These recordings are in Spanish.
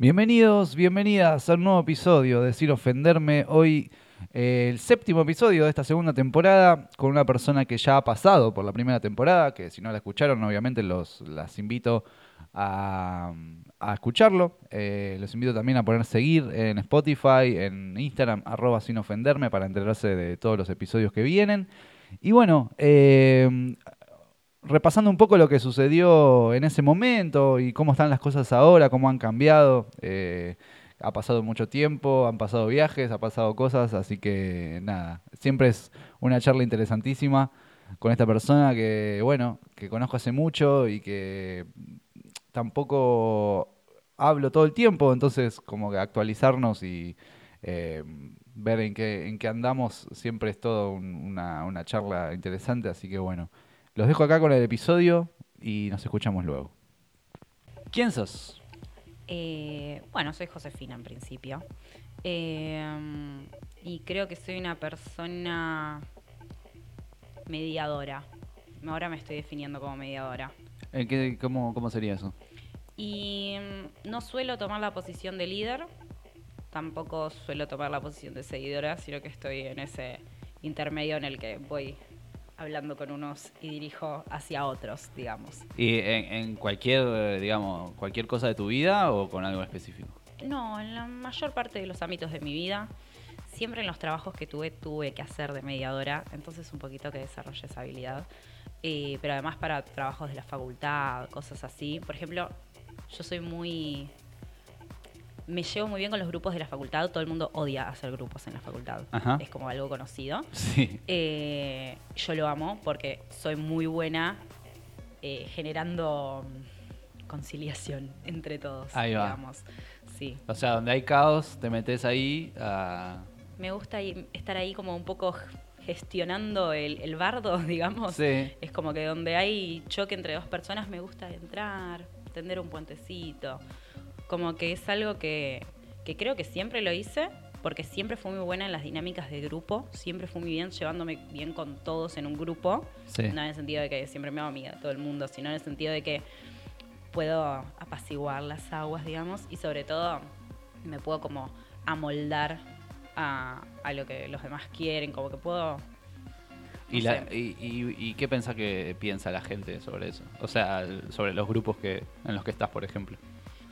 Bienvenidos, bienvenidas a un nuevo episodio de Sin Ofenderme. Hoy eh, el séptimo episodio de esta segunda temporada con una persona que ya ha pasado por la primera temporada, que si no la escucharon obviamente los, las invito a, escucharlo. Eh, los invito también a poner seguir en Spotify, en Instagram, arroba sin ofenderme para enterarse de todos los episodios que vienen. Y bueno, eh, repasando un poco lo que sucedió en ese momento y cómo están las cosas ahora, cómo han cambiado. Eh, ha pasado mucho tiempo, han pasado viajes, ha pasado cosas, así que nada, siempre es una charla interesantísima con esta persona que, bueno, que conozco hace mucho y que tampoco hablo todo el tiempo, entonces como que actualizarnos y eh, ver en qué, en qué andamos siempre es todo un- una, una charla interesante, así que bueno, los dejo acá con el episodio y nos escuchamos luego. ¿Quién sos? Eh, bueno, soy Josefina en principio. Eh, y creo que soy una persona mediadora. Ahora me estoy definiendo como mediadora. ¿qué- cómo, ¿Cómo sería eso? Y mm, no suelo tomar la posición de líder, tampoco suelo tomar la posición de seguidora, sino que estoy en ese intermedio en el que voy hablando con unos y dirijo hacia otros, digamos. ¿Y en, en cualquier, eh, digamos, cualquier cosa de tu vida o con algo específico? No, en la mayor parte de los ámbitos de mi vida, siempre en los trabajos que tuve, tuve que hacer de mediadora, entonces un poquito que desarrollé esa habilidad. Eh, pero además para trabajos de la facultad, cosas así. Por ejemplo, yo soy muy... Me llevo muy bien con los grupos de la facultad, todo el mundo odia hacer grupos en la facultad. Ajá. Es como algo conocido. Sí. Eh, yo lo amo porque soy muy buena eh, generando mm, conciliación entre todos, Ahí va. digamos. Sí. O sea, donde hay caos, te metes ahí a... Me gusta estar ahí como un poco gestionando el, el bardo, digamos. Sí. Es como que donde hay choque entre dos personas me gusta entrar, tender un puentecito. Como que es algo que, que creo que siempre lo hice, porque siempre fui muy buena en las dinámicas de grupo, siempre fui muy bien llevándome bien con todos en un grupo. Sí. No en el sentido de que siempre me hago amiga de todo el mundo, sino en el sentido de que puedo apaciguar las aguas, digamos, y sobre todo me puedo como amoldar a, a lo que los demás quieren, como que puedo... ¿Y, la- y, y- y qué pensás que piensa la gente sobre eso? O sea, sobre los grupos que en los que estás, por ejemplo.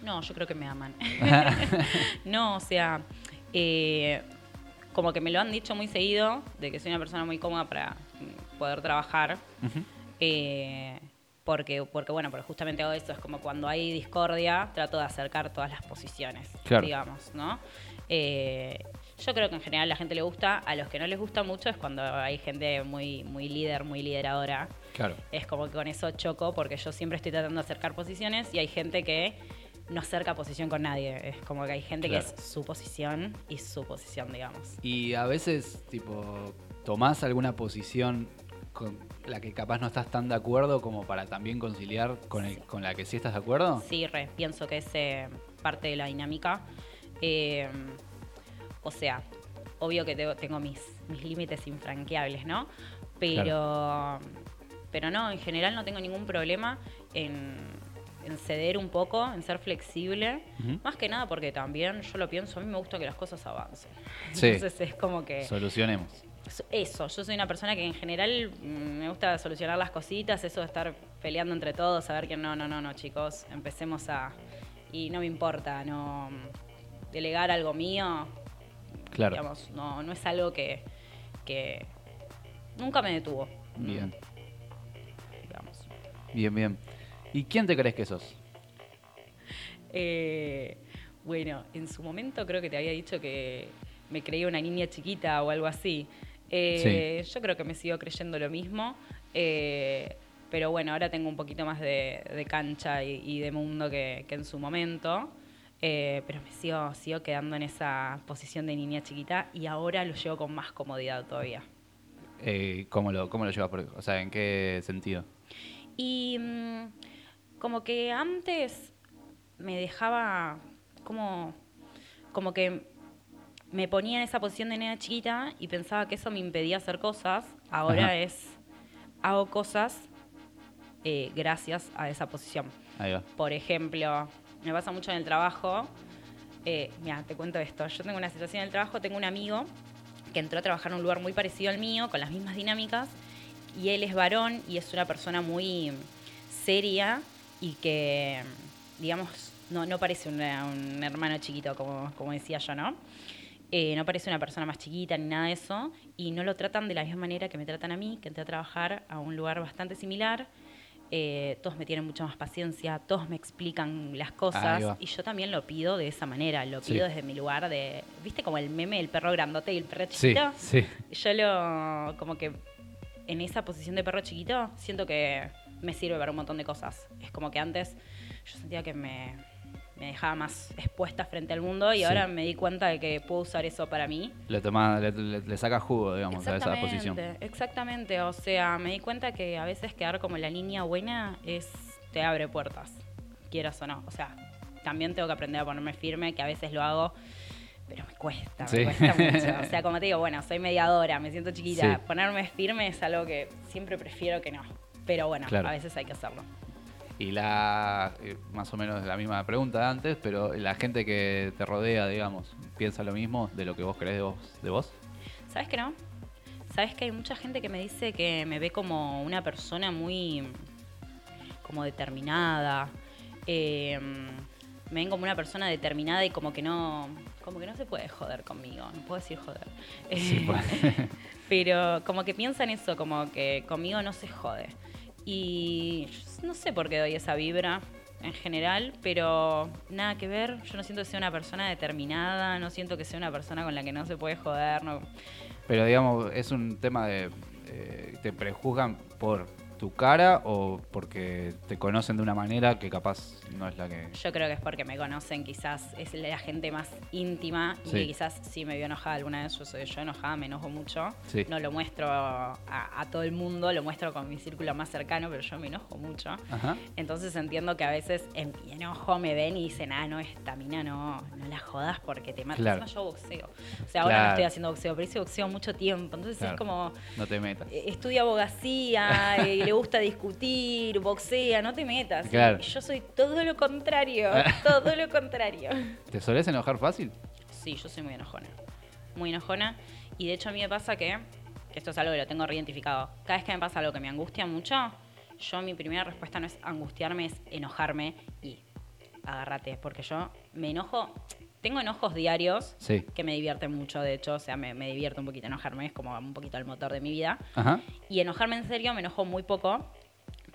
No, yo creo que me aman. no, o sea, eh, como que me lo han dicho muy seguido, de que soy una persona muy cómoda para poder trabajar. Eh, porque, porque, bueno, porque justamente hago eso, es como cuando hay discordia, trato de acercar todas las posiciones, Claro. digamos, ¿no? Eh, yo creo que en general a la gente le gusta, a los que no les gusta mucho es cuando hay gente muy, muy líder, muy lideradora. Claro. Es como que con eso choco, porque yo siempre estoy tratando de acercar posiciones y hay gente que no acerca posición con nadie. Es como que hay gente Claro. que es su posición y su posición, digamos. Y a veces, tipo, tomás alguna posición con la que capaz no estás tan de acuerdo como para también conciliar con, el, con la que sí estás de acuerdo. Sí, re, pienso que es eh, parte de la dinámica. Eh, o sea, obvio que tengo, tengo mis, mis límites infranqueables, ¿no? Pero, pero no, en general no tengo ningún problema en, en ceder un poco, en ser flexible. Más que nada porque también yo lo pienso, a mí me gusta que las cosas avancen. Sí. Entonces es como que... Solucionemos. Eso, yo soy una persona que en general mm, me gusta solucionar las cositas, eso de estar peleando entre todos, saber que no, no, no, no, chicos, empecemos a... Y no me importa, no... Delegar algo mío, Claro. digamos, no, no es algo que, que nunca me detuvo. Bien. Digamos. Bien, bien. ¿Y quién te crees que sos? Eh, bueno, en su momento creo que te había dicho que me creía una niña chiquita o algo así. Eh, Yo creo que me sigo creyendo lo mismo. eh, pero bueno, ahora tengo un poquito más de, de cancha y, y de mundo que, que en su momento. eh, pero me sigo, sigo quedando en esa posición de niña chiquita y ahora lo llevo con más comodidad todavía. ¿cómo, lo, ¿Cómo lo llevas? O sea, ¿en qué sentido? Y mm, como que antes me dejaba como, como que me ponía en esa posición de nena chiquita y pensaba que eso me impedía hacer cosas. Ahora Ajá. es, hago cosas eh, gracias a esa posición. Ahí va. Por ejemplo, me pasa mucho en el trabajo Eh, mira, te cuento esto. Yo tengo una situación en el trabajo, tengo un amigo que entró a trabajar en un lugar muy parecido al mío, con las mismas dinámicas, y él es varón y es una persona muy seria y que, digamos, no, no parece un hermano chiquito, como, como decía yo, ¿no? Eh, no parece una persona más chiquita ni nada de eso, y no lo tratan de la misma manera que me tratan a mí, que entré a trabajar a un lugar bastante similar. Eh, todos me tienen mucha más paciencia, todos me explican las cosas y yo también lo pido de esa manera, lo pido desde mi lugar de, ¿viste como el meme del perro grandote y el perro chiquito? Sí, Yo lo, como que en esa posición de perro chiquito siento que me sirve para un montón de cosas. Es como que antes yo sentía que me, me dejaba más expuesta frente al mundo y ahora me di cuenta de que puedo usar eso para mí. Le, toma, le, le, saca jugo, digamos, a esa posición. Exactamente, o sea, me di cuenta que a veces quedar como la niña buena es te abre puertas, quieras o no. O sea, también tengo que aprender a ponerme firme, que a veces lo hago, pero me cuesta, me cuesta mucho. O sea, como te digo, bueno, soy mediadora, me siento chiquita. Ponerme firme es algo que siempre prefiero que no. Pero bueno, a veces hay que hacerlo. Y la, eh, más o menos la misma pregunta de antes, pero la gente que te rodea, digamos, ¿piensa lo mismo de lo que vos crees de vos? De vos? ¿Sabes que no? ¿Sabes que hay mucha gente que me dice que me ve como una persona muy como determinada? Eh, me ven como una persona determinada y como que no como que no se puede joder conmigo, no puedo decir joder. Pues. pero como que piensan eso, como que conmigo no se jode. Y no sé por qué doy esa vibra en general, pero nada que ver. Yo no siento que sea una persona determinada, no siento que sea una persona con la que no se puede joder. No. Pero digamos, es un tema de... Eh, te prejuzgan por tu cara o porque te conocen de una manera que capaz no es la que... Yo creo que es porque me conocen, quizás es la gente más íntima y quizás si me vio enojada alguna vez, yo soy yo enojada, me enojo mucho. No lo muestro a, todo el mundo, lo muestro con mi círculo más cercano, pero yo me enojo mucho. Entonces entiendo que a veces en mi enojo me ven y dicen, ah, no, esta mina no, no la jodas porque te matas. No, yo boxeo. O sea, ahora no estoy haciendo boxeo, pero hice boxeo mucho tiempo. Entonces es como... No te metas. Eh, estudia abogacía, y le gusta discutir, boxea, no te metas. Yo soy todo lo contrario, todo lo contrario. ¿Te solés enojar fácil? Sí, yo soy muy enojona. Muy enojona. Y de hecho a mí me pasa que, que esto es algo que lo tengo reidentificado, cada vez que me pasa algo que me angustia mucho, yo mi primera respuesta no es angustiarme, es enojarme y agárrate, porque yo me enojo, tengo enojos diarios que me divierten mucho, de hecho, o sea, me, me divierte un poquito enojarme, es como un poquito el motor de mi vida. Y enojarme en serio me enojo muy poco,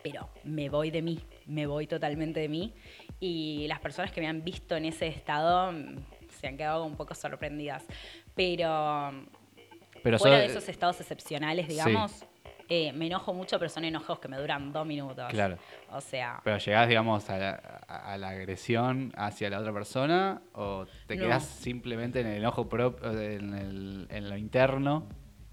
pero me voy de mí, me voy totalmente de mí. Y las personas que me han visto en ese estado mm, se han quedado un poco sorprendidas. Pero, pero fuera de esos estados excepcionales, digamos, eh, me enojo mucho, pero son enojos que me duran dos minutos. Claro. O sea. Pero llegás, digamos, a la, agresión hacia la otra persona o te quedas simplemente en el enojo propio, en, lo interno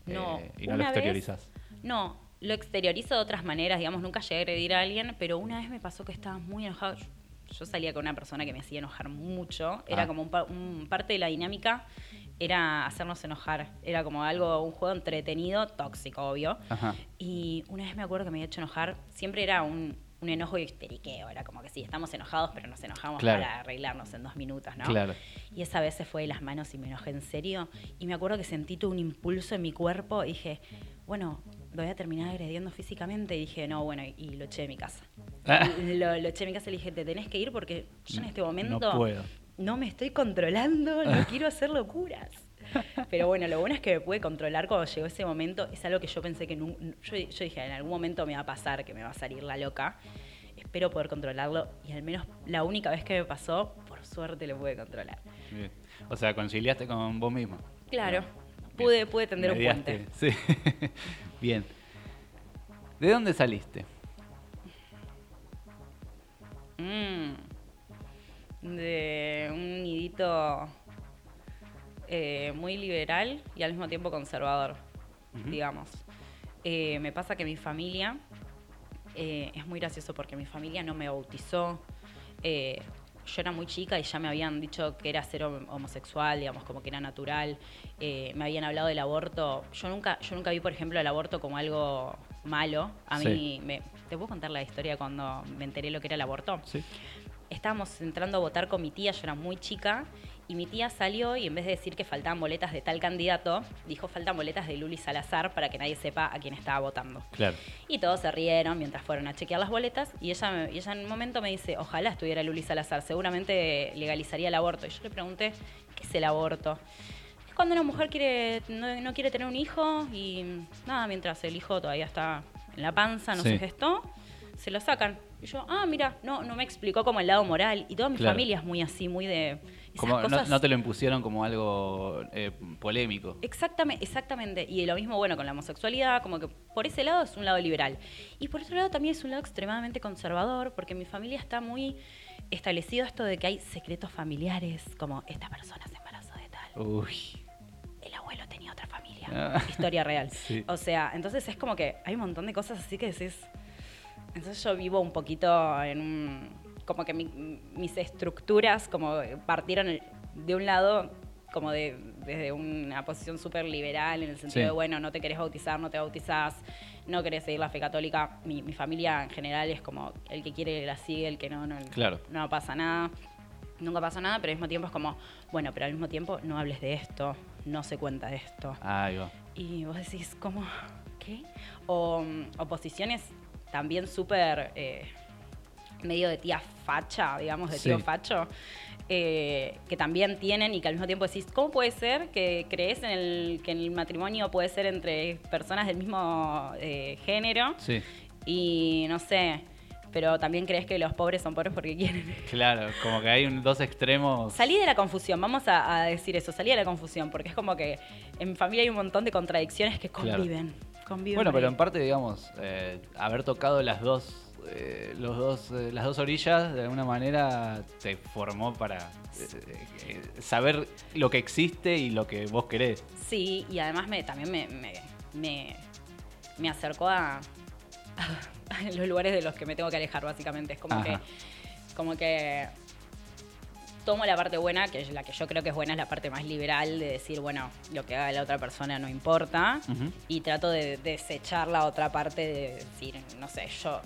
eh, y no lo exteriorizas. no, lo exteriorizo de otras maneras, digamos, nunca llegué a agredir a alguien, pero una vez me pasó que estaba muy enojado. Yo salía con una persona que me hacía enojar mucho, era ah. como un, parte de la dinámica era hacernos enojar. Era como algo, un juego entretenido, tóxico, obvio. Y una vez me acuerdo que me había hecho enojar, siempre era un, enojo y histeriqueo. Era como que sí, estamos enojados, pero nos enojamos para arreglarnos en dos minutos, ¿no? Claro. Y esa vez se fue de las manos y me enojé en serio. Y me acuerdo que sentí todo un impulso en mi cuerpo y dije, bueno, lo voy a terminar agrediendo físicamente. Y dije, no, bueno, y, lo eché de mi casa. lo, lo, eché de mi casa y le dije, te tenés que ir porque yo en este momento. No puedo no me estoy controlando, no quiero hacer locuras. Pero bueno, lo bueno es que me pude controlar cuando llegó ese momento. Es algo que yo pensé que no, yo, dije, en algún momento me va a pasar, que me va a salir la loca. Espero poder controlarlo y al menos la única vez que me pasó, por suerte lo pude controlar. O sea, conciliaste con vos mismo. Claro, pude, pude tender un puente. Sí. Bien. ¿De dónde saliste? Mmm de un nidito eh, muy liberal y al mismo tiempo conservador, digamos. Eh, me pasa que mi familia, eh, es muy gracioso porque mi familia no me bautizó. Yo era muy chica y ya me habían dicho que era ser homosexual, digamos, como que era natural. me habían hablado del aborto. Yo nunca, yo nunca vi, por ejemplo, el aborto como algo malo. A mí, me, ¿te puedo contar la historia cuando me enteré lo que era el aborto? Sí estábamos entrando a votar con mi tía, yo era muy chica, y mi tía salió y en vez de decir que faltaban boletas de tal candidato, dijo faltan boletas de Luli Salazar para que nadie sepa a quién estaba votando. Claro. Y todos se rieron mientras fueron a chequear las boletas y ella, me- y ella en un momento me dice, ojalá estuviera Luli Salazar, seguramente legalizaría el aborto. Y yo le pregunté, ¿qué es el aborto? Es cuando una mujer quiere, no, no quiere tener un hijo y nada, mientras el hijo todavía está en la panza, no Sí. se gestó, se lo sacan. Y yo, ah, mira, no, no me explicó como el lado moral. Y toda mi Claro. familia es muy así, muy de... Como no, te lo impusieron como algo eh, polémico. Exactamente, exactamente. Y lo mismo, bueno, con la homosexualidad, como que por ese lado es un lado liberal. Y por otro lado también es un lado extremadamente conservador, porque en mi familia está muy establecido esto de que hay secretos familiares, como esta persona se embarazó de tal, Uy. el abuelo tenía otra familia. Ah. Historia real. Sí. O sea, entonces es como que hay un montón de cosas así que decís. Entonces yo vivo un poquito en un. Como que mi- mis estructuras como partieron de un lado, como de, desde una posición súper liberal, en el sentido Sí. de, bueno, no te querés bautizar, no te bautizás, no querés seguir la fe católica. Mi, mi familia en general es como el que quiere la sigue, el que no, no, Claro. no pasa nada. Nunca pasa nada, pero al mismo tiempo es como, bueno, pero al mismo tiempo no hables de esto, no se cuenta de esto. Ahí va. Y vos decís, ¿cómo? ¿Qué? O, mm, o posiciones también súper eh, medio de tía facha, digamos, de Sí. tío facho, eh, que también tienen y que al mismo tiempo decís, ¿cómo puede ser que crees en el, que el matrimonio puede ser entre personas del mismo eh, género? Sí. Y no sé, pero también crees que los pobres son pobres porque quieren. Claro, como que hay un- dos extremos. Salí de la confusión, vamos a, a decir eso, salí de la confusión, porque es como que en mi familia hay un montón de contradicciones que Claro. conviven. conviven Bueno, pero en parte, digamos, eh, haber tocado las dos, eh, los dos, eh, las dos orillas, de alguna manera te formó para eh, saber lo que existe y lo que vos querés. Sí, y además me, también me, me, me, me acercó a, a los lugares de los que me tengo que alejar, básicamente. Es como Ajá. que, como que tomo la parte buena, que es la que yo creo que es buena, es la parte más liberal de decir, bueno, lo que haga la otra persona no importa. Y trato de desechar la otra parte de decir, no sé, yo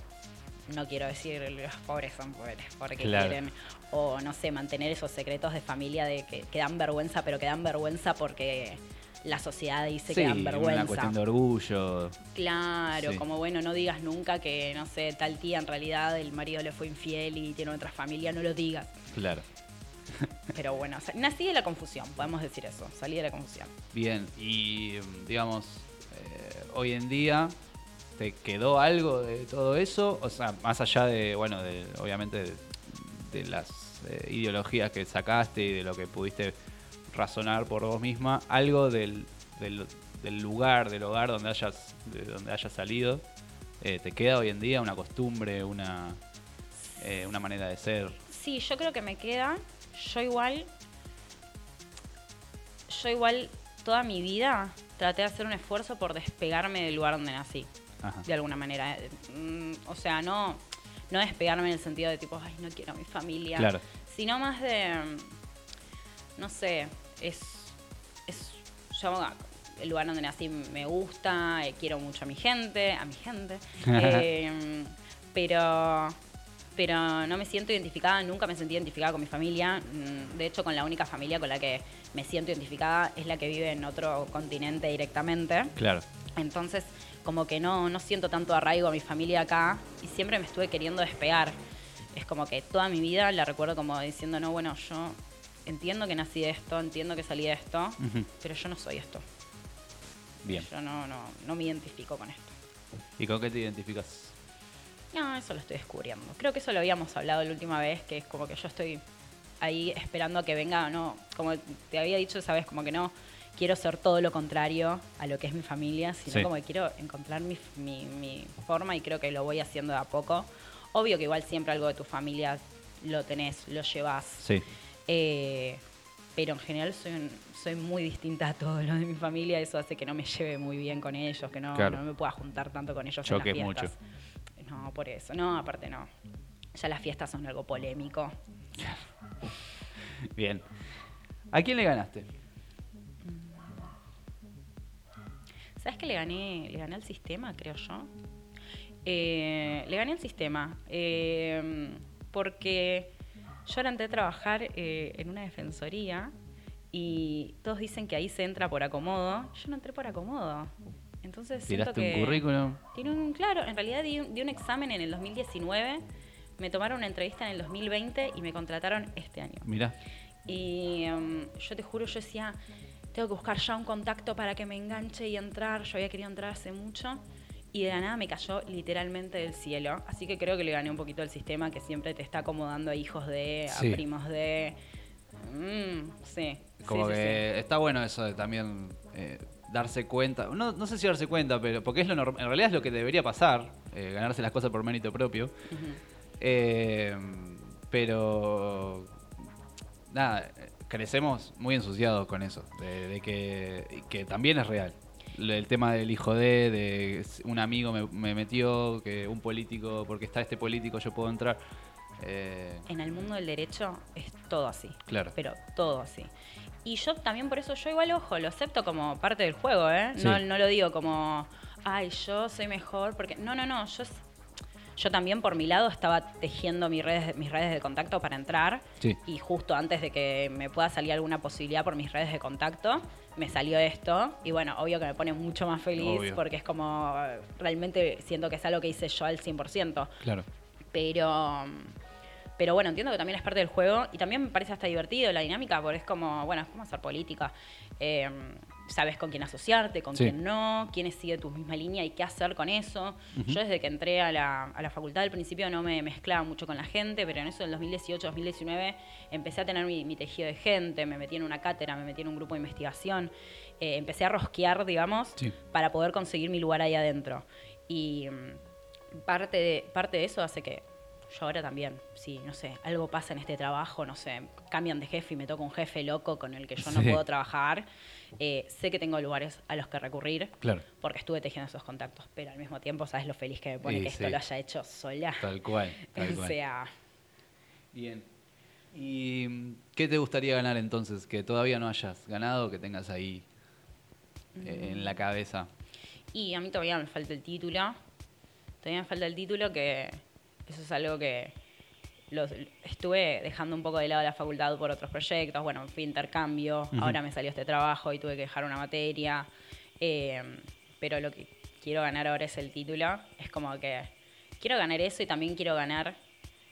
no quiero decir los pobres son pobres porque Claro. quieren. O no sé, mantener esos secretos de familia de que, que dan vergüenza, pero que dan vergüenza porque la sociedad dice que dan una vergüenza. cuestión de orgullo. Claro, Sí. como bueno, no digas nunca que, no sé, tal tía en realidad el marido le fue infiel y tiene otra familia, no lo digas. Claro. Pero bueno, o sea, nací de la confusión, podemos decir eso, salí de la confusión. Bien, y mm, digamos, eh, hoy en día, ¿te quedó algo de todo eso? O sea, más allá de, bueno, de, obviamente de, las eh, ideologías que sacaste y de lo que pudiste razonar por vos misma, algo del, del, lugar, del hogar donde hayas, de donde hayas salido, eh, ¿te queda hoy en día una costumbre, una, eh, una manera de ser? Sí, yo creo que me queda. Yo igual. Yo igual toda mi vida traté de hacer un esfuerzo por despegarme del lugar donde nací. Ajá. De alguna manera. Eh, mm, O sea, no, no despegarme en el sentido de tipo, ay, no quiero a mi familia. Claro. Sino más de. mm, No sé, es. es yo, el lugar donde nací me gusta, eh, quiero mucho a mi gente, a mi gente. eh, pero pero no me siento identificada, nunca me sentí identificada con mi familia. Mm, De hecho, con la única familia con la que me siento identificada es la que vive en otro continente directamente. Claro. Entonces, como que no, no siento tanto arraigo a mi familia acá y siempre me estuve queriendo despegar. Es como que toda mi vida la recuerdo como diciendo, no, bueno, yo entiendo que nací de esto, entiendo que salí de esto, pero yo no soy esto. Bien. Yo no, no, no me identifico con esto. ¿Y con qué te identificas? No, eso lo estoy descubriendo. Creo que eso lo habíamos hablado la última vez, que es como que yo estoy ahí esperando a que venga, no, como te había dicho esa vez, como que no quiero ser todo lo contrario a lo que es mi familia, sino Sí. como que quiero encontrar mi, mi- mi forma y creo que lo voy haciendo de a poco. Obvio que igual siempre algo de tu familia lo tenés, lo llevas. Sí. Eh, pero en general soy, un- soy muy distinta a todo lo de mi familia, eso hace que no me lleve muy bien con ellos, que no, Claro. no me pueda juntar tanto con ellos Choques en las mucho. fiestas. No, por eso, no, aparte no. Ya las fiestas son algo polémico. Bien. ¿A quién le ganaste? ¿Sabes que le gané, le gané al sistema, creo yo? Eh, le gané al sistema. eh, porque Yo ahora entré a trabajar eh, en una defensoría y todos dicen que ahí se entra por acomodo. Yo no entré por acomodo. Entonces siento ¿Tiraste que un currículum? Tiene un, claro, en realidad di, un- di un examen en el 2019, me tomaron una entrevista en el 2020 y me contrataron este año. Mirá. Y em, yo te juro, yo decía, tengo que buscar ya un contacto para que me enganche y entrar. Yo había querido entrar hace mucho. Y de la nada me cayó literalmente del cielo. Así que creo que le gané un poquito al sistema que siempre te está acomodando a hijos de, a Sí. primos de. Mm, sí. Como sí, sí, que está bueno eso de también eh, darse cuenta. No, no sé si darse cuenta, pero porque es lo en realidad es lo que debería pasar, eh, ganarse las cosas por mérito propio. Eh, pero nada, crecemos muy ensuciados con eso, de, de que, que también es real. El tema del hijo de, de un amigo me, me metió, que un político, porque está este político yo puedo entrar. Eh, En el mundo del derecho es todo así. Claro. Pero todo así. Y yo también por eso, yo igual, ojo, lo acepto como parte del juego, ¿eh? No, Sí. no lo digo como, ay, yo soy mejor, porque no, no, no, yo, yo también por mi lado estaba tejiendo mis redes, mis redes de contacto para entrar Sí. y justo antes de que me pueda salir alguna posibilidad por mis redes de contacto, me salió esto y bueno, obvio que me pone mucho más feliz Obvio. porque es como, realmente siento que es algo que hice yo al 100%. claro. Pero, pero bueno, entiendo que también es parte del juego y también me parece hasta divertido la dinámica, porque es como, bueno, es como hacer política. Eh, sabes con quién asociarte, con Sí. quién no, quiénes sigue tu misma línea y qué hacer con eso. Yo desde que entré a la, a la facultad al principio no me mezclaba mucho con la gente, pero en eso del 2018-2019 empecé a tener mi, mi tejido de gente, me metí en una cátedra, me metí en un grupo de investigación, eh, empecé a rosquear, digamos, Sí. para poder conseguir mi lugar ahí adentro. Y mm, parte de, parte de eso hace que yo ahora también, si, no sé, algo pasa en este trabajo, no sé, cambian de jefe y me toca un jefe loco con el que yo no Sí. puedo trabajar, eh, sé que tengo lugares a los que recurrir Claro. porque estuve tejiendo esos contactos, pero al mismo tiempo, ¿sabes lo feliz que me pone que esto sí. lo haya hecho sola? Tal cual. Tal o sea, Bien. ¿Y mm, qué te gustaría ganar entonces? Que todavía no hayas ganado, que tengas ahí eh, en la cabeza. Y a mí todavía me falta el título. Todavía me falta el título que eso es algo que los, estuve dejando un poco de lado la facultad por otros proyectos. Bueno, fui intercambio, Ujú. ahora me salió este trabajo y tuve que dejar una materia. Eh, pero lo que quiero ganar ahora es el título. Es como que quiero ganar eso y también quiero ganar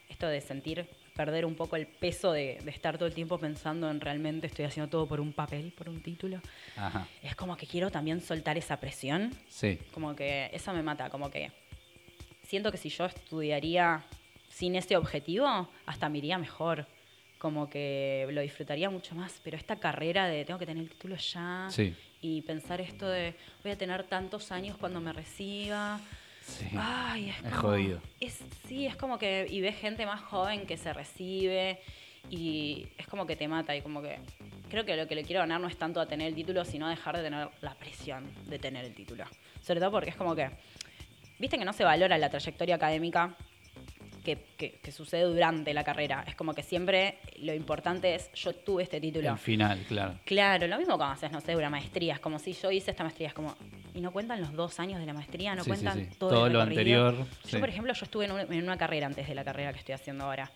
esto de sentir, perder un poco el peso de, de estar todo el tiempo pensando en realmente estoy haciendo todo por un papel, por un título. Ajá. Es como que quiero también soltar esa presión Sí. como que eso me mata, como que siento que si yo estudiaría sin ese objetivo, hasta me iría mejor. Como que lo disfrutaría mucho más. Pero esta carrera de tengo que tener el título ya Sí. y pensar esto de voy a tener tantos años cuando me reciba. Sí. Ay, es, Es como- jodido. es- sí, es como que. Y ves gente más joven que se recibe y es como que te mata. Y como que. Creo que lo que le quiero ganar no es tanto a tener el título, sino a dejar de tener la presión de tener el título. Sobre todo porque es como que. Viste que no se valora la trayectoria académica que, que- que sucede durante la carrera. Es como que siempre lo importante es yo tuve este título. El final, claro. Claro, lo mismo cuando haces, no sé, una maestría. Es como si yo hice esta maestría, es como. Y no cuentan los dos años de la maestría, no Sí, sí, cuentan sí. todo, Todo el lo anterior, Yo, por ejemplo, yo estuve en, un- en una carrera antes de la carrera que estoy haciendo ahora.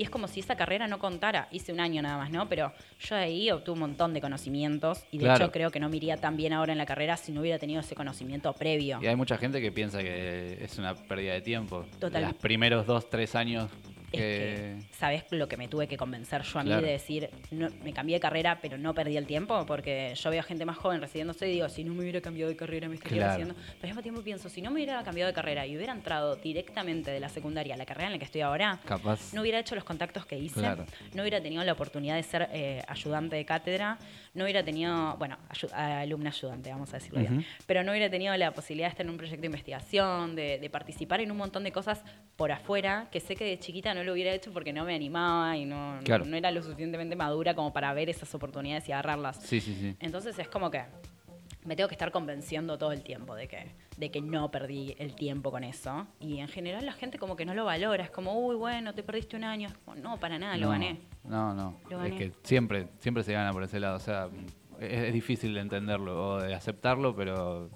Y es como si esa carrera no contara. Hice un año nada más, ¿no? Pero yo ahí obtuve un montón de conocimientos. Y de Claro. hecho creo que no me iría tan bien ahora en la carrera si no hubiera tenido ese conocimiento previo. Y hay mucha gente que piensa que es una pérdida de tiempo. Total. Los primeros dos, tres años Es que... ¿sabes lo que me tuve que convencer yo a Claro. mí de decir, no, me cambié de carrera, pero no perdí el tiempo? Porque yo veo gente más joven recibiéndose y digo, si no me hubiera cambiado de carrera, me estaría Claro. haciendo. Pero al mismo tiempo pienso, si no me hubiera cambiado de carrera y hubiera entrado directamente de la secundaria a la carrera en la que estoy ahora, Capaz... no hubiera hecho los contactos que hice, Claro. no hubiera tenido la oportunidad de ser eh, ayudante de cátedra, no hubiera tenido, bueno, ayu- alumna ayudante, vamos a decirlo bien, pero no hubiera tenido la posibilidad de estar en un proyecto de investigación, de, de participar en un montón de cosas por afuera, que sé que de chiquita no lo hubiera hecho porque no me animaba y no, no- Claro. no era lo suficientemente madura como para ver esas oportunidades y agarrarlas. Sí, sí, sí. Entonces es como que me tengo que estar convenciendo todo el tiempo de que, de que no perdí el tiempo con eso. Y en general la gente como que no lo valora. Es como, uy, bueno, te perdiste un año. Como, no, para nada, lo No, gané. No, no. Lo es que siempre, siempre se gana por ese lado. O sea, es, es difícil de entenderlo o de aceptarlo, pero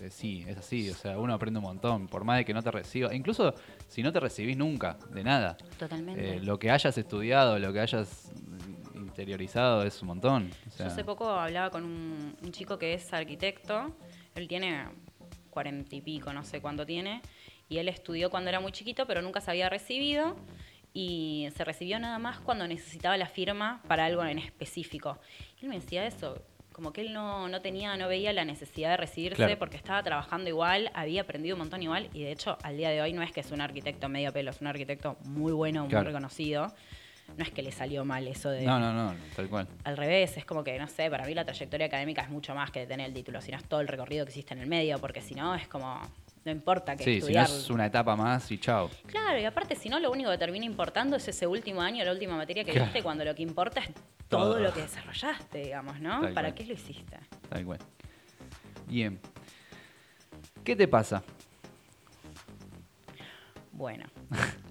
eh, sí, es así. O sea, uno aprende un montón, por más de que no te reciba. Incluso si no te recibís nunca, de nada. Totalmente. Eh, lo que hayas estudiado, lo que hayas interiorizado es un montón. Yo hace poco hablaba con un, un chico que es arquitecto. Él tiene cuarenta y pico, no sé cuánto tiene. Y él estudió cuando era muy chiquito, pero nunca se había recibido y se recibió nada más cuando necesitaba la firma para algo en específico. Y él me decía eso, como que él no, no tenía, no veía la necesidad de recibirse porque estaba trabajando igual, había aprendido un montón igual, y de hecho al día de hoy no es que es un arquitecto medio pelo, es un arquitecto muy bueno, muy reconocido. No es que le salió mal eso de. No, no, no, tal cual. Al revés, es como que, no sé, para mí la trayectoria académica es mucho más que tener el título, sino es todo el recorrido que existe en el medio, porque si no es como no importa que sí, estudiar. si no es una etapa más y chao. Claro, y aparte, si no, lo único que termina importando es ese último año, la última materia que viste, cuando lo que importa es todo, lo que desarrollaste, digamos, ¿no? ¿Para qué lo hiciste? Tal cual. Bien. ¿Qué te pasa? Bueno.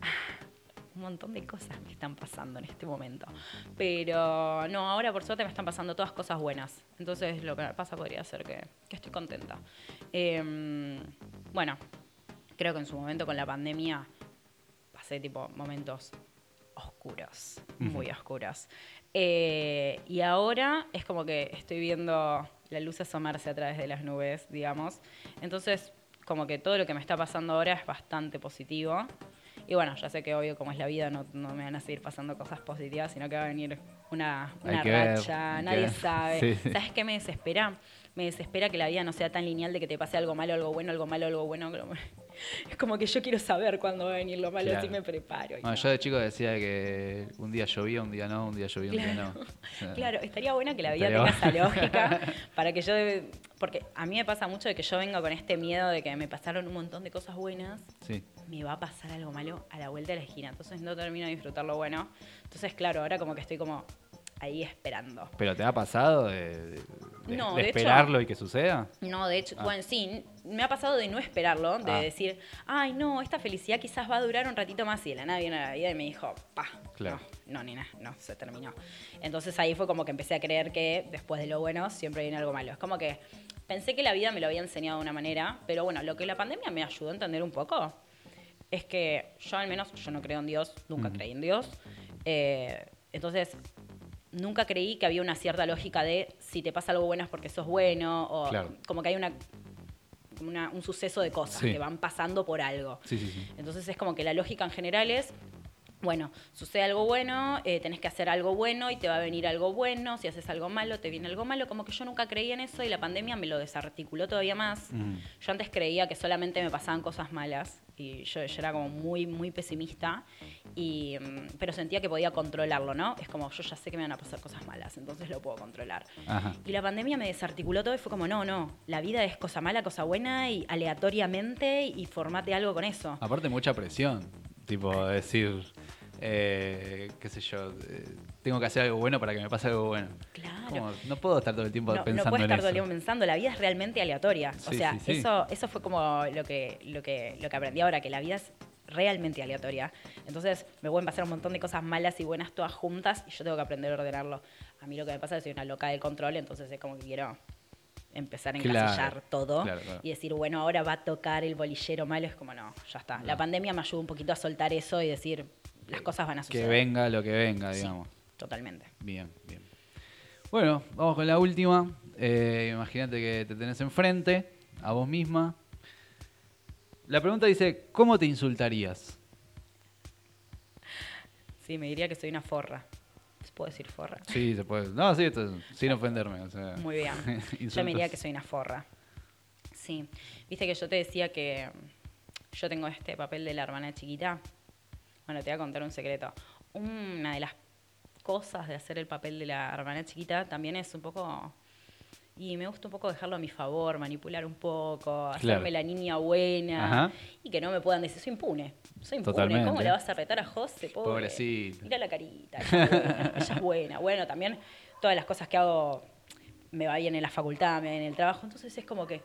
un montón de cosas me están pasando en este momento. Pero no, ahora por suerte me están pasando todas cosas buenas. Entonces lo que me pasa podría ser que, estoy contenta. Em, bueno, creo que en su momento con la pandemia pasé tipo momentos oscuros, muy oscuros. Eh, y ahora es como que estoy viendo la luz asomarse a través de las nubes, digamos. Entonces, como que todo lo que me está pasando ahora es bastante positivo. Y bueno, ya sé que obvio como es la vida, no, no me van a seguir pasando cosas positivas, sino que va a venir una, una racha, nadie sabe. ¿Sabes qué me desespera? Me desespera que la vida no sea tan lineal de que te pase algo malo, algo bueno, algo malo, algo bueno. Es como que yo quiero saber cuándo va a venir lo malo, así me preparo. Yo de chico decía que un día llovía, un día no, un día llovía, un día no. claro, estaría bueno que la vida tenga esa lógica para que yo... Porque a mí me pasa mucho de que yo vengo con este miedo de que me pasaron un montón de cosas buenas. Sí me va a pasar algo malo a la vuelta de la esquina. Entonces no termino de disfrutar lo bueno. Entonces, claro, ahora como que estoy como ahí esperando. ¿Pero te ha pasado de, esperarlo y que suceda? No, de hecho, ah. bueno, sí, me ha pasado de no esperarlo, de ah. decir, ay, no, esta felicidad quizás va a durar un ratito más y de la nada viene la vida y me dijo, pa, claro. no, no, nena, no, se terminó. Entonces ahí fue como que empecé a creer que después de lo bueno siempre viene algo malo. Es como que pensé que la vida me lo había enseñado de una manera, pero bueno, lo que la pandemia me ayudó a entender un poco es que yo al menos, yo no creo en Dios, nunca creí en Dios. Eh, entonces, nunca creí que había una cierta lógica de si te pasa algo bueno es porque sos bueno, o como que hay una, un suceso de cosas que van pasando por algo. Entonces es como que la lógica en general es bueno, sucede algo bueno, eh, tenés que hacer algo bueno y te va a venir algo bueno, si haces algo malo, te viene algo malo, como que yo nunca creía en eso y la pandemia me lo desarticuló todavía más. Yo antes creía que solamente me pasaban cosas malas y yo, era como muy, muy pesimista, y, mm, pero sentía que podía controlarlo, ¿no? Es como, yo ya sé que me van a pasar cosas malas, entonces lo puedo controlar. Y la pandemia me desarticuló todo y fue como, no, no, la vida es cosa mala, cosa buena y aleatoriamente y formate algo con eso. Aparte mucha presión, tipo decir eh, qué sé yo, eh, tengo que hacer algo bueno para que me pase algo bueno. Claro. no puedo estar todo el tiempo pensando en eso. No puedes estar todo el tiempo pensando, la vida es realmente aleatoria. o sea, Eso, eso fue como lo que, lo, que, lo que aprendí ahora, que la vida es realmente aleatoria. Entonces me pueden pasar un montón de cosas malas y buenas todas juntas y yo tengo que aprender a ordenarlo. A mí lo que me pasa es que soy una loca del control, entonces es como que quiero empezar a encasillar todo y decir, bueno, ahora va a tocar el bolillero malo. Es como, no, ya está. La pandemia me ayudó un poquito a soltar eso y decir, las cosas van a suceder. Que venga lo que venga, digamos. totalmente. Bien, bien. Bueno, vamos con la última. Eh, imagínate que te tenés enfrente, a vos misma. La pregunta dice, ¿cómo te insultarías? Sí, me diría que soy una forra. ¿Se puede decir forra? Sí, se puede. No, sí, sin ofenderme. Muy bien. yo me diría que soy una forra. Sí. Viste que yo te decía que yo tengo este papel de la hermana chiquita. Bueno, te voy a contar un secreto. Una de las cosas de hacer el papel de la hermana chiquita también es un poco... Y me gusta un poco dejarlo a mi favor, manipular un poco, hacerme la niña buena y que no me puedan decir, soy impune, soy impune. ¿Cómo le vas a retar a José? Pobre. Pobrecito. Mira la carita, ella es buena. Bueno, también todas las cosas que hago me va bien en la facultad, me va bien en el trabajo, entonces es como que,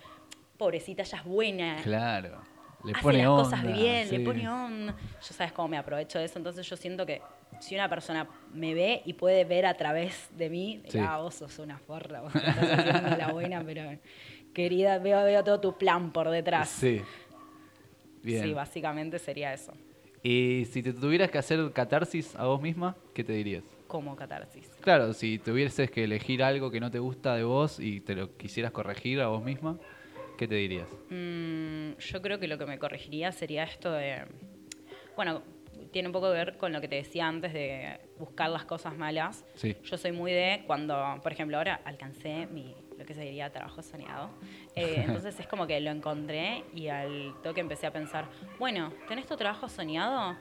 pobrecita, ella es buena. Claro le hace las cosas bien, le pone onda. Yo sabes cómo me aprovecho de eso, entonces yo siento que si una persona me ve y puede ver a través de mí, ah, vos sos una forra, vos estás haciendo la buena, pero querida, veo, veo todo tu plan por detrás. Sí. Bien. Sí, básicamente sería eso. Y si te tuvieras que hacer catarsis a vos misma, ¿qué te dirías? Como catarsis. Claro, si tuvieses que elegir algo que no te gusta de vos y te lo quisieras corregir a vos misma, ¿qué te dirías? Mm, yo creo que lo que me corregiría sería esto de. Bueno, tiene un poco que ver con lo que te decía antes de buscar las cosas malas. Sí. Yo soy muy de cuando, por ejemplo, ahora alcancé mi, lo que se diría trabajo soñado. Eh, entonces es como que lo encontré y al toque empecé a pensar, bueno, ¿tenés tu trabajo soñado?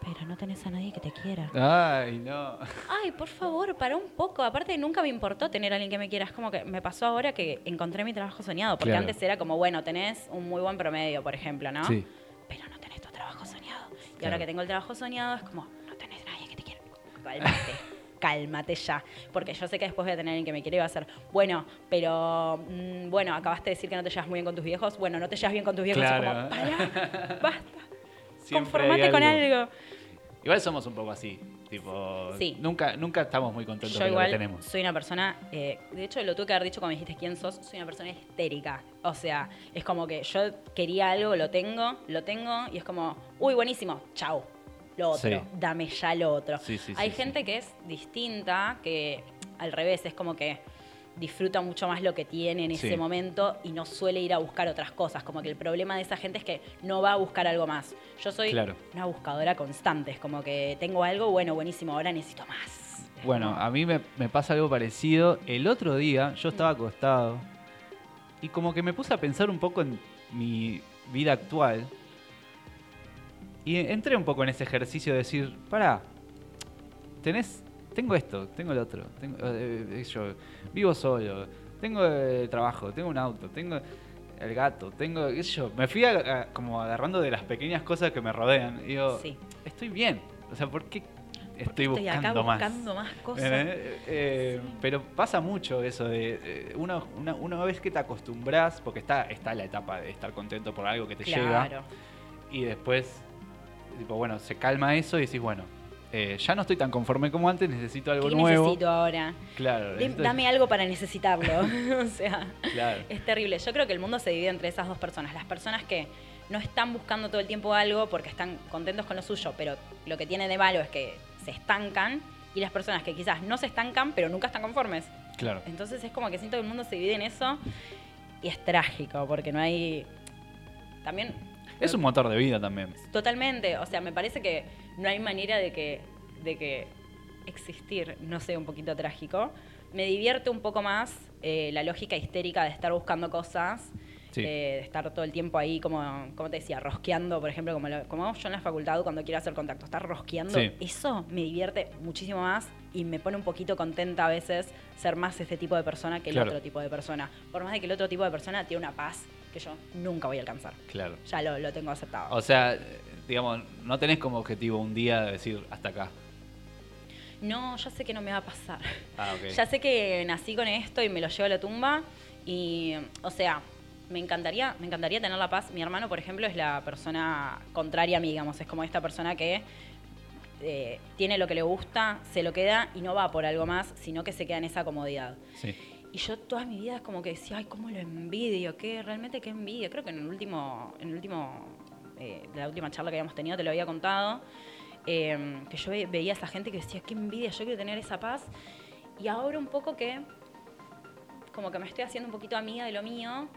Pero no tenés a nadie que te quiera. Ay, no. Ay, por favor, para un poco. Aparte, nunca me importó tener a alguien que me quiera. Es como que me pasó ahora que encontré mi trabajo soñado. Porque Claro. antes era como, bueno, tenés un muy buen promedio, por ejemplo, ¿no? Sí. Pero no tenés tu trabajo soñado. Y Claro. ahora que tengo el trabajo soñado, es como, no tenés nadie que te quiera. Cálmate. Cálmate ya. Porque yo sé que después voy a tener alguien que me quiere y va a ser, bueno, pero, mm, bueno, acabaste de decir que no te llevas muy bien con tus viejos. Bueno, no te llevas bien con tus viejos. Es como, pará, basta. Conformate con algo. Igual somos un poco así, tipo, Sí. nunca, nunca estamos muy contentos Yo de lo que tenemos. soy una persona, eh, de hecho lo tuve que haber dicho cuando me dijiste quién sos, soy una persona histérica. O sea, es como que yo quería algo, lo tengo, lo tengo y es como, uy, buenísimo, chau, lo otro, Sí. dame ya lo otro. Sí, Hay gente que es distinta, que al revés, es como que disfruta mucho más lo que tiene en ese Sí. momento y no suele ir a buscar otras cosas. Como que el problema de esa gente es que no va a buscar algo más. Yo soy Claro. una buscadora constante, es como que tengo algo, bueno, buenísimo, ahora necesito más. Bueno, a mí me, me pasa algo parecido. El otro día yo estaba acostado y como que me puse a pensar un poco en mi vida actual. Y entré un poco en ese ejercicio de decir, pará, tenés, tengo esto, tengo el otro, tengo, eh, eh, yo vivo solo, tengo el trabajo, tengo un auto, tengo el gato, tengo, qué sé yo, me fui a- a- como agarrando de las pequeñas cosas que me rodean. Y digo, Sí. estoy bien. O sea, ¿por qué estoy, Estoy buscando, acá más? buscando más cosas. Eh, eh, Sí. Pero pasa mucho eso de eh, uno, una, una vez que te acostumbras, porque está, está la etapa de estar contento por algo que te llega, Claro. y después, tipo, bueno, se calma eso y decís, bueno, eh, ya no estoy tan conforme como antes, necesito algo ¿Qué nuevo. necesito ahora? Claro, necesito- Dame algo para necesitarlo. o sea, Claro. es terrible. Yo creo que el mundo se divide entre esas dos personas. Las personas que no están buscando todo el tiempo algo porque están contentos con lo suyo, pero lo que tiene de malo es que se estancan. Y las personas que quizás no se estancan, pero nunca están conformes. Claro. Entonces es como que siento que el mundo se divide en eso. Y es trágico, porque no hay... También Es un motor de vida también. Totalmente, o sea, me parece que no hay manera de que, de que existir no sea un poquito trágico. Me divierte un poco más eh, la lógica histérica de estar buscando cosas, Sí. eh, de estar todo el tiempo ahí, como, como te decía, rosqueando, por ejemplo, como, lo- como hago yo en la facultad cuando quiero hacer contacto, estar rosqueando, Sí. eso me divierte muchísimo más y me pone un poquito contenta a veces ser más este tipo de persona que el Claro. otro tipo de persona. Por más de que el otro tipo de persona tiene una paz que yo nunca voy a alcanzar. Claro. Ya lo, lo tengo aceptado. O sea, digamos, no tenés como objetivo un día de decir hasta acá. No, ya sé que no me va a pasar. Ah, ok. Ya sé que nací con esto y me lo llevo a la tumba. Y, o sea, me encantaría, me encantaría tener la paz. Mi hermano, por ejemplo, es la persona contraria a mí, digamos. Es como esta persona que eh, tiene lo que le gusta, se lo queda y no va por algo más, sino que se queda en esa comodidad. Sí. Y yo toda mi vida es como que decía, ay, cómo lo envidio, qué, realmente qué envidia. Creo que en el último, en el último, eh, la última charla que habíamos tenido te lo había contado, eh, que yo ve- veía a esa gente que decía, qué envidia, yo quiero tener esa paz. Y ahora un poco que, como que me estoy haciendo un poquito amiga de lo mío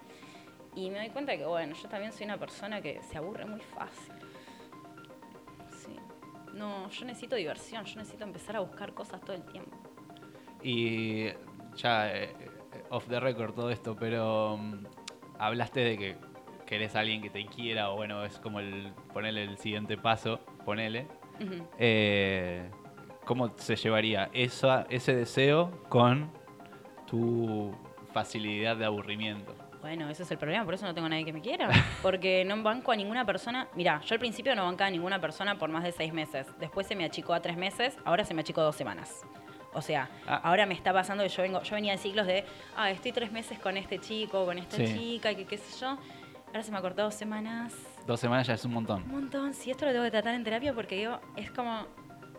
y me doy cuenta que, bueno, yo también soy una persona que se aburre muy fácil. Sí. No, yo necesito diversión, yo necesito empezar a buscar cosas todo el tiempo. Y ya, eh, eh, off the record todo esto, pero mm, hablaste de que querés a alguien que te quiera, o bueno, es como el ponerle el siguiente paso, ponele. Eh, ¿Cómo se llevaría esa, ese deseo con tu facilidad de aburrimiento? Bueno, ese es el problema, por eso no tengo a nadie que me quiera. Porque no banco a ninguna persona. Mira, yo al principio no bancaba a ninguna persona por más de seis meses. Después se me achicó a tres meses, ahora se me achicó dos semanas. O sea, Ah. ahora me está pasando que yo vengo, yo venía en ciclos de, ah, estoy tres meses con este chico, con esta Sí. chica, y que qué sé yo. Ahora se me acortó dos semanas. Dos semanas ya es un montón. Un montón. Si esto lo tengo que tratar en terapia porque digo, es como.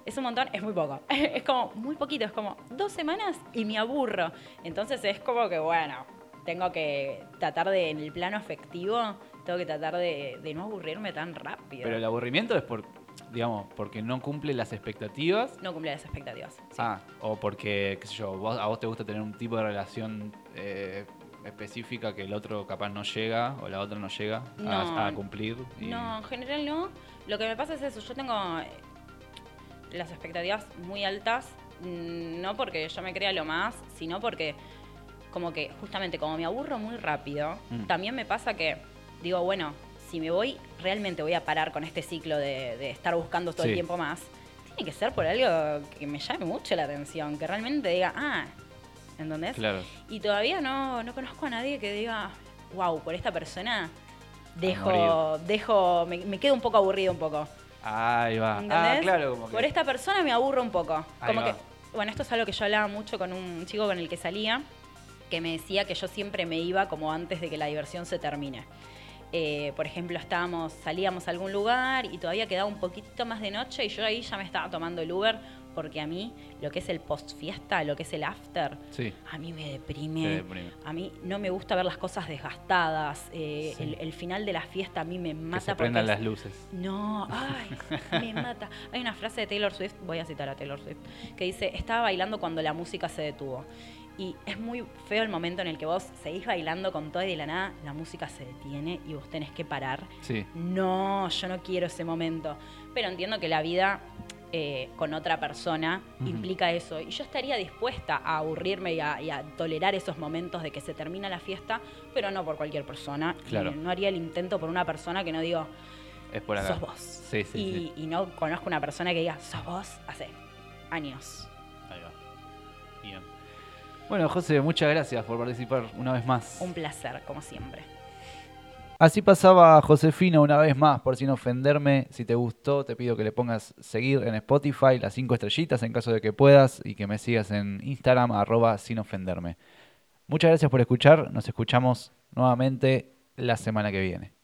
Es un montón, es muy poco. Es como muy poquito, es como dos semanas y me aburro. Entonces es como que, bueno, tengo que tratar de, en el plano afectivo, tengo que tratar de, no aburrirme tan rápido. Pero el aburrimiento es por, digamos, porque no cumple las expectativas. No cumple las expectativas. Ah, o porque, qué sé yo, a vos te gusta tener un tipo de relación eh, específica que el otro capaz no llega o la otra no llega a, cumplir. No, en general no. Lo que me pasa es eso, yo tengo eh, las expectativas muy altas, mm, no porque yo me crea lo más, sino porque como que justamente como me aburro muy rápido, mm. también me pasa que digo, bueno, si me voy, realmente voy a parar con este ciclo de, estar buscando todo el tiempo más. Tiene que ser por algo que me llame mucho la atención, que realmente diga, ah, ¿entendés? Claro. Y todavía no, no conozco a nadie que diga, wow, por esta persona dejo, dejo, me, quedo un poco aburrido un poco. Ahí va. Ah, claro, como Por esta persona me aburro un poco. como que, bueno, esto es algo que yo hablaba mucho con un chico con el que salía, que me decía que yo siempre me iba como antes de que la diversión se termine. Eh, por ejemplo, estábamos, salíamos a algún lugar y todavía quedaba un poquito más de noche y yo ahí ya me estaba tomando el Uber porque a mí lo que es el post fiesta, lo que es el after, a mí me deprime. A mí no me gusta ver las cosas desgastadas. Eh, el, final de la fiesta a mí me mata. Que se prendan las luces. No, ay, me mata. Hay una frase de Taylor Swift, voy a citar a Taylor Swift, que dice, estaba bailando cuando la música se detuvo. Y es muy feo el momento en el que vos seguís bailando con todo y de la nada la música se detiene y vos tenés que parar. Sí. No, yo no quiero ese momento. Pero entiendo que la vida eh, con otra persona implica eso. Y yo estaría dispuesta a aburrirme y a, tolerar esos momentos de que se termina la fiesta, pero no por cualquier persona. Claro. no haría el intento por una persona que no digo, es por sos vos. Sí, sí, y, y no conozco una persona que diga, sos vos hace años. Bueno, José, muchas gracias por participar una vez más. Un placer, como siempre. Así pasaba Josefina una vez más, por sin ofenderme. Si te gustó, te pido que le pongas seguir en Spotify, las cinco estrellitas en caso de que puedas, y que me sigas en Instagram, arroba sin ofenderme. Muchas gracias por escuchar. Nos escuchamos nuevamente la semana que viene.